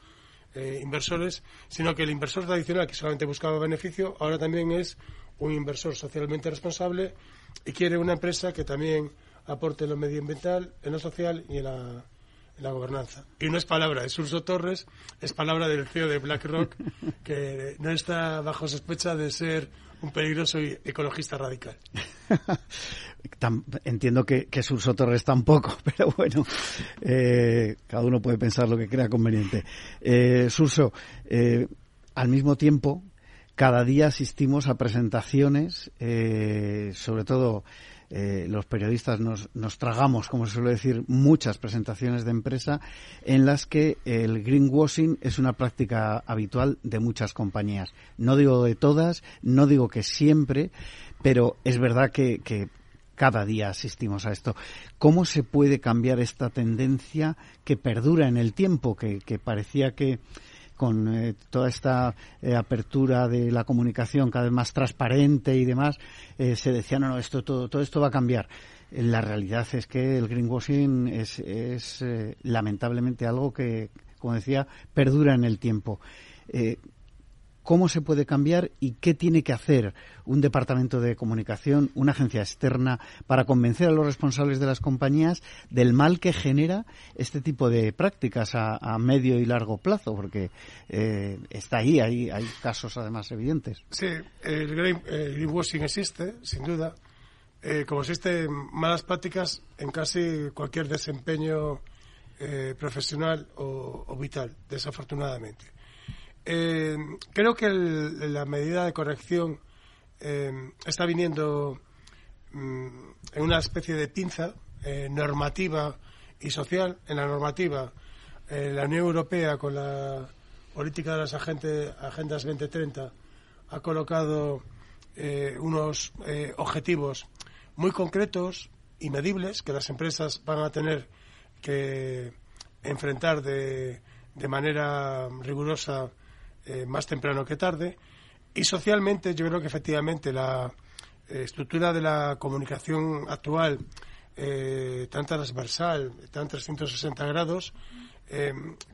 eh, inversores, sino que el inversor tradicional que solamente buscaba beneficio, ahora también es un inversor socialmente responsable y quiere una empresa que también aporte en lo medioambiental, en lo social y en la, gobernanza. Y no es palabra de Surso Torres, es palabra del CEO de BlackRock, que no está bajo sospecha de ser un peligroso ecologista radical. entiendo que, que Surso Torres tampoco, pero bueno, eh, cada uno puede pensar lo que crea conveniente. Eh, Surso, eh, al mismo tiempo, cada día asistimos a presentaciones, sobre todo los periodistas nos, nos, tragamos, como se suele decir, muchas presentaciones de empresa en las que el greenwashing es una práctica habitual de muchas compañías. No digo de todas, no digo que siempre, pero es verdad que, cada día asistimos a esto. ¿Cómo se puede cambiar esta tendencia que perdura en el tiempo, que, que parecía que con eh, toda esta eh, apertura de la comunicación cada vez más transparente y demás, se decía, no, no, esto, todo, todo esto va a cambiar. La realidad es que el greenwashing es, es lamentablemente algo que, como decía, perdura en el tiempo cómo se puede cambiar y qué tiene que hacer un departamento de comunicación, una agencia externa, para convencer a los responsables de las compañías del mal que genera este tipo de prácticas a, medio y largo plazo, porque eh, está ahí, hay, hay casos además evidentes. Sí, el, greenwashing existe, sin duda, eh, como existen malas prácticas en casi cualquier desempeño eh, profesional o vital, desafortunadamente. Eh, creo que la medida de corrección eh, está viniendo mm, en una especie de pinza eh, normativa y social. En la normativa, la Unión Europea, con la política de las Agendas 2030, ha colocado unos objetivos muy concretos y medibles que las empresas van a tener que enfrentar de, de manera rigurosa eh, más temprano que tarde. Y socialmente yo creo que efectivamente la eh, estructura de la comunicación actual, eh, tan transversal, tan 360 grados,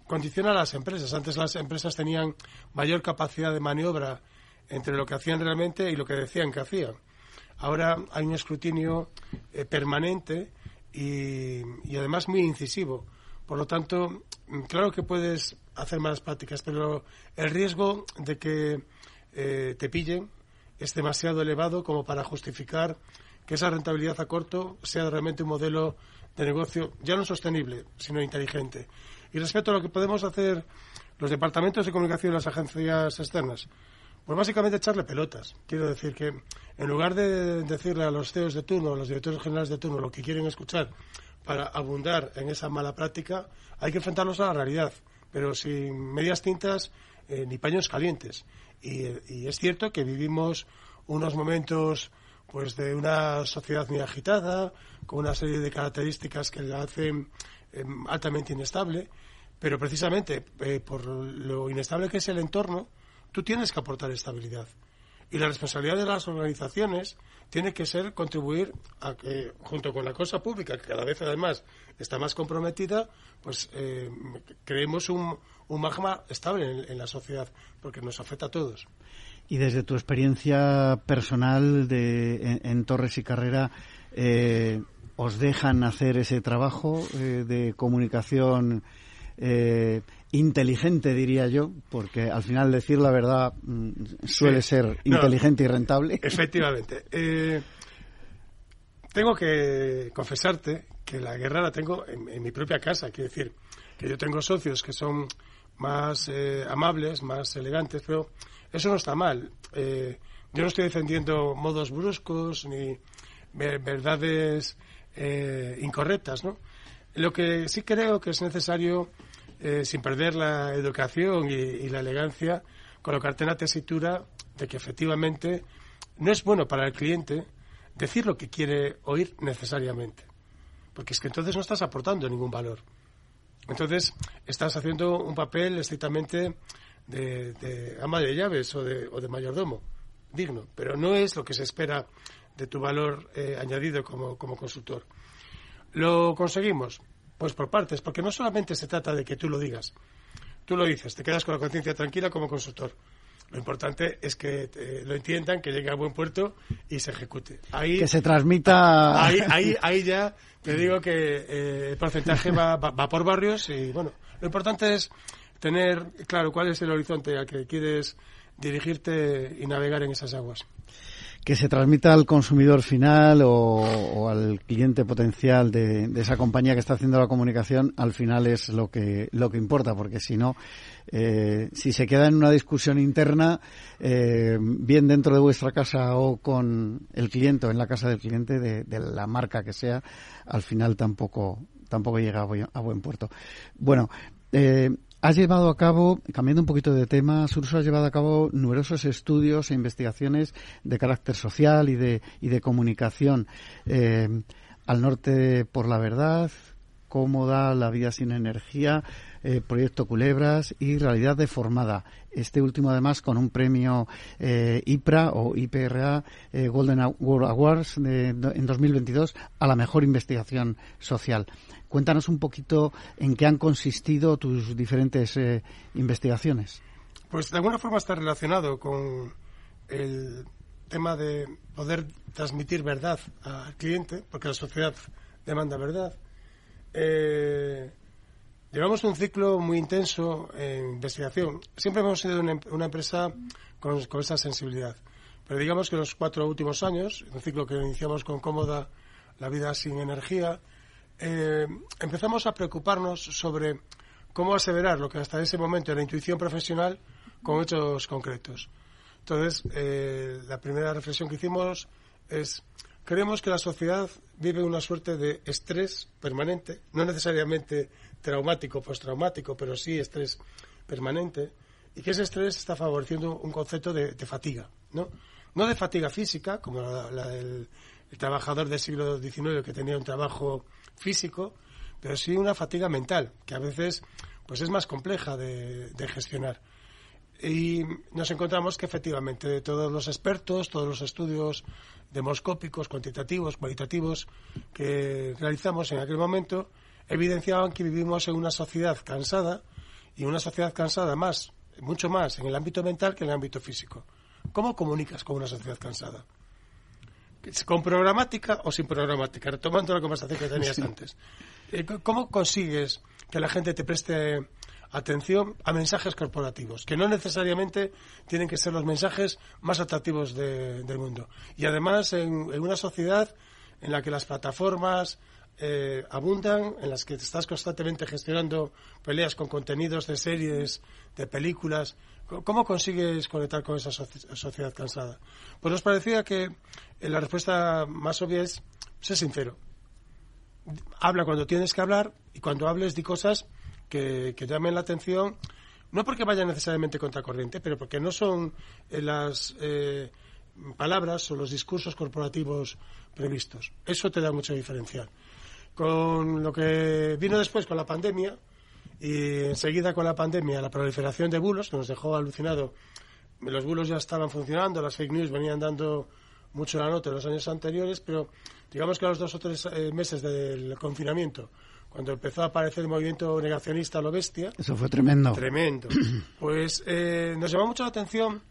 condiciona a las empresas. Antes las empresas tenían mayor capacidad de maniobra entre lo que hacían realmente y lo que decían que hacían. Ahora hay un escrutinio permanente y, y además muy incisivo. Por lo tanto, claro que puedes hacer malas prácticas, pero el riesgo de que eh, te pillen es demasiado elevado como para justificar que esa rentabilidad a corto sea realmente un modelo de negocio ya no sostenible, sino inteligente. Y respecto a lo que podemos hacer los departamentos de comunicación y las agencias externas, pues básicamente echarle pelotas. Quiero decir que en lugar de decirle a los CEOs de turno, a los directores generales de turno, lo que quieren escuchar para abundar en esa mala práctica, hay que enfrentarlos a la realidad pero sin medias tintas eh, ni paños calientes. Y, es cierto que vivimos unos momentos pues de una sociedad muy agitada, con una serie de características que la hacen em, altamente inestable, pero precisamente eh, por lo inestable que es el entorno, tú tienes que aportar estabilidad. Y la responsabilidad de las organizaciones tiene que ser contribuir a que, junto con la cosa pública, que cada vez además está más comprometida, pues eh, creemos un, un, magma estable en, la sociedad, porque nos afecta a todos. Y desde tu experiencia personal de, en, Torres y Carrera, eh, ¿os dejan hacer ese trabajo eh, de comunicación inteligente, diría yo? Porque al final decir la verdad mm, suele ser inteligente y rentable. Efectivamente. tengo que confesarte que la guerra la tengo en, mi propia casa. Quiero decir, que yo tengo socios que son más eh, amables, más elegantes, pero eso no está mal. Eh, yo no estoy defendiendo modos bruscos ni verdades eh, incorrectas, ¿no? Lo que sí creo que es necesario, sin perder la educación y, la elegancia, colocarte en la tesitura de que efectivamente no es bueno para el cliente decir lo que quiere oír necesariamente porque es que entonces no estás aportando ningún valor. Entonces estás haciendo un papel estrictamente de, ama de llaves o de, mayordomo, digno, pero no es lo que se espera de tu valor eh, añadido como, como consultor. ¿Lo conseguimos? Pues por partes, porque no solamente se trata de que tú lo digas, tú lo dices, te quedas con la conciencia tranquila como consultor. Lo importante es que eh, lo entiendan, que llegue a buen puerto y se ejecute. Ahí, que se transmita. Ahí, ahí, ahí ya te digo que eh, el porcentaje va, va, por barrios y bueno, lo importante es tener claro cuál es el horizonte al que quieres dirigirte y navegar en esas aguas que se transmita al consumidor final o, al cliente potencial de, esa compañía que está haciendo la comunicación al final es lo que lo que importa porque si no eh, si se queda en una discusión interna eh, bien dentro de vuestra casa o con el cliente o en la casa del cliente de, la marca que sea al final tampoco tampoco llega a buen, puerto. Bueno eh, Has llevado a cabo, cambiando un poquito de tema, Surso, has llevado a cabo numerosos estudios e investigaciones de carácter social y de, y de comunicación. Eh, al norte por la verdad, cómo da la vida sin energía, eh, Proyecto Culebras y Realidad Deformada. Este último, además, con un premio eh, IPRA o IPRA eh, Golden World Awards en 2022 a la mejor investigación social. Cuéntanos un poquito en qué han consistido tus diferentes investigaciones. Pues de alguna forma está relacionado con el tema de poder transmitir verdad al cliente, porque la sociedad demanda verdad. Eh, llevamos un ciclo muy intenso en investigación. Siempre hemos sido una, empresa con, esa sensibilidad. Pero digamos que los cuatro últimos años, un ciclo que iniciamos con Cómoda, la vida sin energía, eh, empezamos a preocuparnos sobre cómo aseverar lo que hasta ese momento era intuición profesional con hechos concretos. Entonces, eh, la primera reflexión que hicimos es, creemos que la sociedad vive una suerte de estrés permanente, no necesariamente traumático, postraumático, pero sí estrés permanente, y que ese estrés está favoreciendo un concepto de, fatiga, ¿no? No de fatiga física, como la, del trabajador del siglo XIX que tenía un trabajo físico, pero sí una fatiga mental, que a veces pues es más compleja de gestionar. Y nos encontramos que efectivamente todos los expertos, todos los estudios demoscópicos, cuantitativos, cualitativos que realizamos en aquel momento evidenciaban que vivimos en una sociedad cansada y una sociedad cansada más, mucho más en el ámbito mental que en el ámbito físico. ¿Cómo comunicas con una sociedad cansada? ¿Con programática o sin programática? Retomando la conversación que tenías antes. Eh, ¿Cómo consigues que la gente te preste atención a mensajes corporativos, que no necesariamente tienen que ser los mensajes más atractivos del mundo. Y además en, una sociedad en la que las plataformas eh, abundan, en las que estás constantemente gestionando peleas con contenidos de series, de películas, ¿cómo consigues conectar con esa sociedad cansada? Pues nos parecía que eh, la respuesta más obvia es ser sincero. Habla cuando tienes que hablar y cuando hables de cosas que, llamen la atención, no porque vayan necesariamente contracorriente, pero porque no son eh, las eh, palabras o los discursos corporativos previstos. Eso te da mucho diferencial. Con lo que vino después con la pandemia y enseguida con la pandemia la proliferación de bulos que nos dejó alucinado. Los bulos ya estaban funcionando, las fake news venían dando mucho la nota en los años anteriores, pero digamos que a los dos o tres eh, meses del confinamiento cuando empezó a aparecer el movimiento negacionista a lo bestia. Eso fue tremendo. Tremendo. Pues eh, nos llamó mucho la atención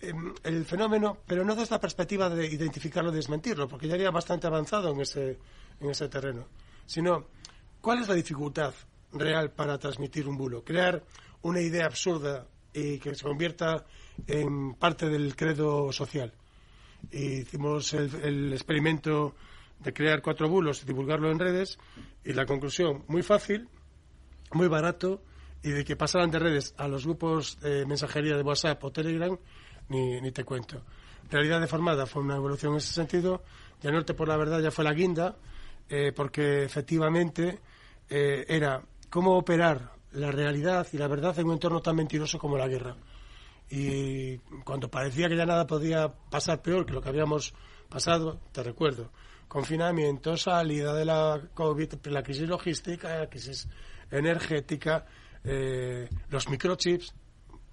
em, el fenómeno, pero no desde la perspectiva de identificarlo y desmentirlo, porque ya había bastante avanzado en ese, en ese terreno, sino cuál es la dificultad real para transmitir un bulo, crear una idea absurda y que se convierta en parte del credo social. hicimos el, el experimento de crear cuatro bulos y divulgarlo en redes y la conclusión, muy fácil, muy barato y de que pasaran de redes a los grupos de mensajería de WhatsApp o Telegram, ni, ni te cuento. Realidad deformada fue una evolución en ese sentido. Ya Norte por la verdad ya fue la guinda, eh, porque efectivamente eh, era cómo operar la realidad y la verdad en un entorno tan mentiroso como la guerra. Y cuando parecía que ya nada podía pasar peor que lo que habíamos pasado, te recuerdo, confinamiento, salida de la COVID, la crisis logística, la crisis energética, eh, los microchips,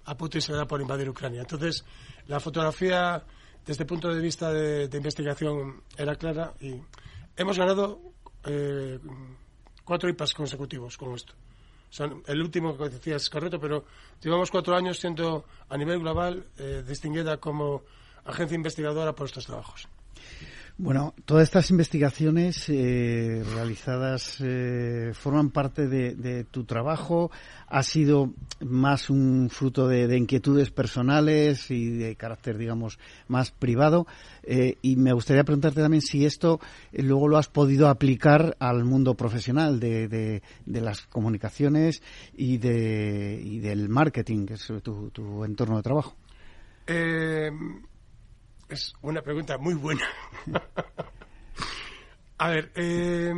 a Putin se da por invadir Ucrania. Entonces, la fotografía desde el punto de vista de, investigación era clara y hemos ganado eh, cuatro IPAs consecutivos con esto. el último que decías es correcto, pero llevamos cuatro años siendo a nivel global eh, distinguida como agencia investigadora por estos trabajos. Bueno, todas estas investigaciones eh, realizadas eh, forman parte de, tu trabajo. Ha sido más un fruto de, inquietudes personales y de carácter, digamos, más privado. Eh, y me gustaría preguntarte también si esto luego lo has podido aplicar al mundo profesional de, las comunicaciones y, y del marketing, que es tu, tu entorno de trabajo. Es una pregunta muy buena. a ver, eh,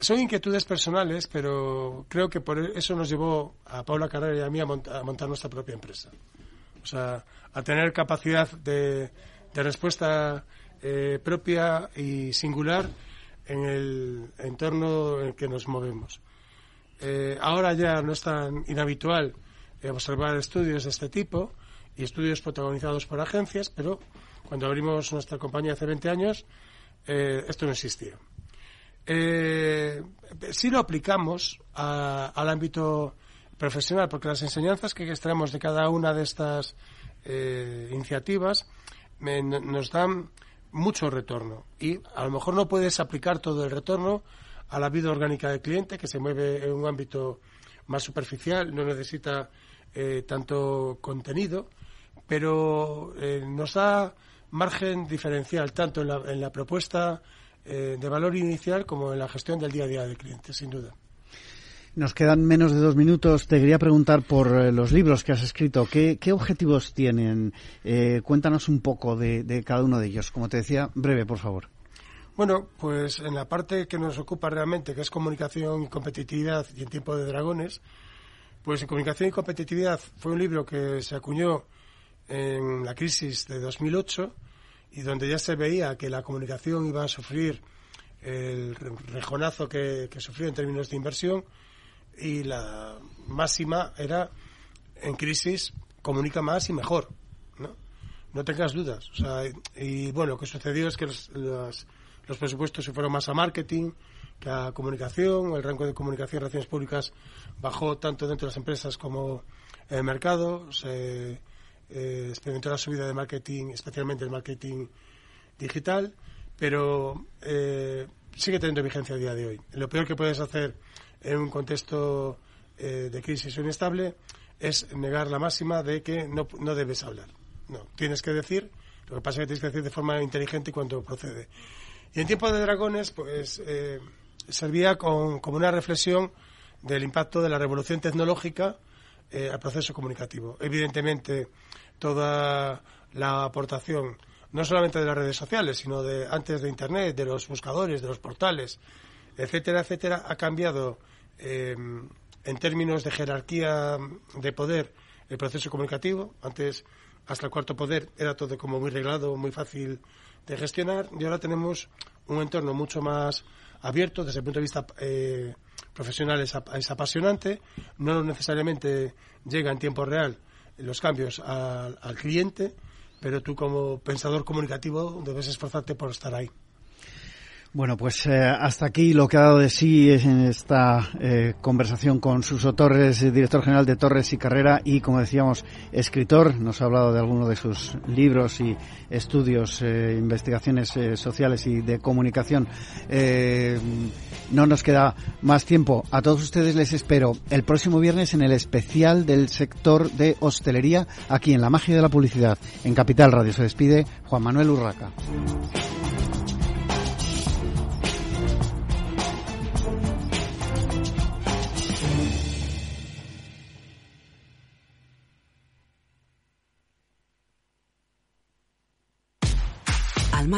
son inquietudes personales, pero creo que por eso nos llevó a Paula Carrera y a mí a, montar nuestra propia empresa. O sea, a tener capacidad de, respuesta eh, propia y singular en el entorno en el que nos movemos. Eh, ahora ya no es tan inhabitual observar estudios de este tipo y estudios protagonizados por agencias, pero cuando abrimos nuestra compañía hace 20 años, eh, esto no existía. si lo aplicamos al ámbito profesional, porque las enseñanzas que extraemos de cada una de estas iniciativas nos dan mucho retorno y a lo mejor no puedes aplicar todo el retorno a la vida orgánica del cliente que se mueve en un ámbito más superficial, no necesita eh, tanto contenido, pero eh, nos da margen diferencial tanto en la, propuesta eh, de valor inicial como en la gestión del día a día del cliente, sin duda. Nos quedan menos de dos minutos. Te quería preguntar por los libros que has escrito. ¿Qué, objetivos tienen? cuéntanos un poco de, cada uno de ellos. Como te decía, breve, por favor. Bueno, pues en la parte que nos ocupa realmente, que es comunicación y competitividad y en tiempo de dragones, pues en comunicación y competitividad fue un libro que se acuñó en la crisis de 2008 y donde ya se veía que la comunicación iba a sufrir el rejonazo que, sufrió en términos de inversión y la máxima era en crisis comunica más y mejor, ¿no? No tengas dudas. O sea, y, bueno, lo que sucedió es que los los presupuestos se fueron más a marketing que a comunicación, el rango de comunicación y relaciones públicas bajó tanto dentro de las empresas como en el mercado, se eh, experimentó la subida de marketing, especialmente el marketing digital, pero eh, sigue teniendo vigencia a día de hoy. Lo peor que puedes hacer en un contexto eh, de crisis o inestable es negar la máxima de que no, no debes hablar. No, tienes que decir, lo que pasa es que tienes que decir de forma inteligente y cuando procede. Y en tiempo de dragones, pues eh, servía como una reflexión del impacto de la revolución tecnológica eh, al proceso comunicativo. Evidentemente, toda la aportación, no solamente de las redes sociales, sino de antes de Internet, de los buscadores, de los portales, etcétera, etcétera, ha cambiado eh, en términos de jerarquía de poder el proceso comunicativo. Antes, hasta el cuarto poder, era todo como muy reglado, muy fácil de gestionar y ahora tenemos un entorno mucho más abierto desde el punto de vista eh, profesional es, apasionante no necesariamente llega en tiempo real los cambios al cliente pero tú como pensador comunicativo debes esforzarte por estar ahí bueno, pues eh, hasta aquí lo que ha dado de sí en esta eh, conversación con Suso Torres, director general de Torres y Carrera y, como decíamos, escritor. Nos ha hablado de algunos de sus libros y estudios, eh, investigaciones sociales y de comunicación. no nos queda más tiempo. A todos ustedes les espero el próximo viernes en el especial del sector de hostelería aquí en La Magia de la Publicidad, en Capital Radio. Se despide Juan Manuel Urraca.